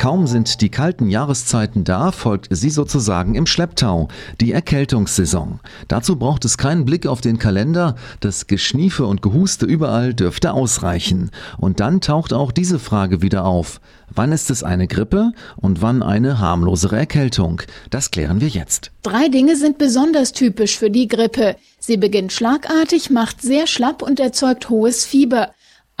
Kaum sind die kalten Jahreszeiten da, folgt sie sozusagen im Schlepptau, die Erkältungssaison. Dazu braucht es keinen Blick auf den Kalender, das Geschniefe und Gehuste überall dürfte ausreichen. Und dann taucht auch diese Frage wieder auf. Wann ist es eine Grippe und wann eine harmlosere Erkältung? Das klären wir jetzt. Drei Dinge sind besonders typisch für die Grippe. Sie beginnt schlagartig, macht sehr schlapp und erzeugt hohes Fieber.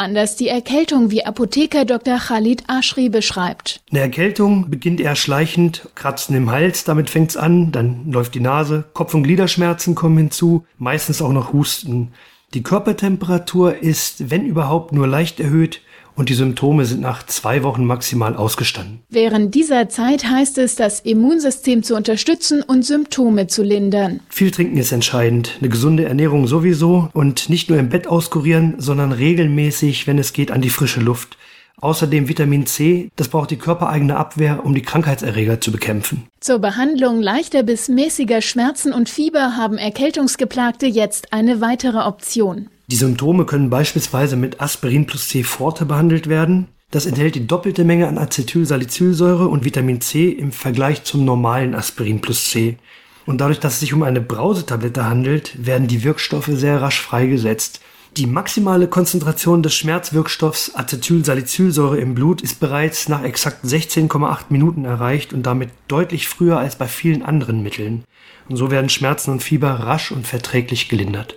Anders die Erkältung, wie Apotheker Dr. Khalid Ashri beschreibt. Eine Erkältung beginnt eher schleichend, Kratzen im Hals, damit fängt's an, dann läuft die Nase, Kopf- und Gliederschmerzen kommen hinzu, meistens auch noch Husten. Die Körpertemperatur ist, wenn überhaupt, nur leicht erhöht und die Symptome sind nach zwei Wochen maximal ausgestanden. Während dieser Zeit heißt es, das Immunsystem zu unterstützen und Symptome zu lindern. Viel trinken ist entscheidend, eine gesunde Ernährung sowieso und nicht nur im Bett auskurieren, sondern regelmäßig, wenn es geht, an die frische Luft. Außerdem Vitamin C, das braucht die körpereigene Abwehr, um die Krankheitserreger zu bekämpfen. Zur Behandlung leichter bis mäßiger Schmerzen und Fieber haben Erkältungsgeplagte jetzt eine weitere Option. Die Symptome können beispielsweise mit Aspirin plus C Forte behandelt werden. Das enthält die doppelte Menge an Acetylsalicylsäure und Vitamin C im Vergleich zum normalen Aspirin plus C. Und dadurch, dass es sich um eine Brausetablette handelt, werden die Wirkstoffe sehr rasch freigesetzt. Die maximale Konzentration des Schmerzwirkstoffs Acetylsalicylsäure im Blut ist bereits nach exakt 16,8 Minuten erreicht und damit deutlich früher als bei vielen anderen Mitteln. Und so werden Schmerzen und Fieber rasch und verträglich gelindert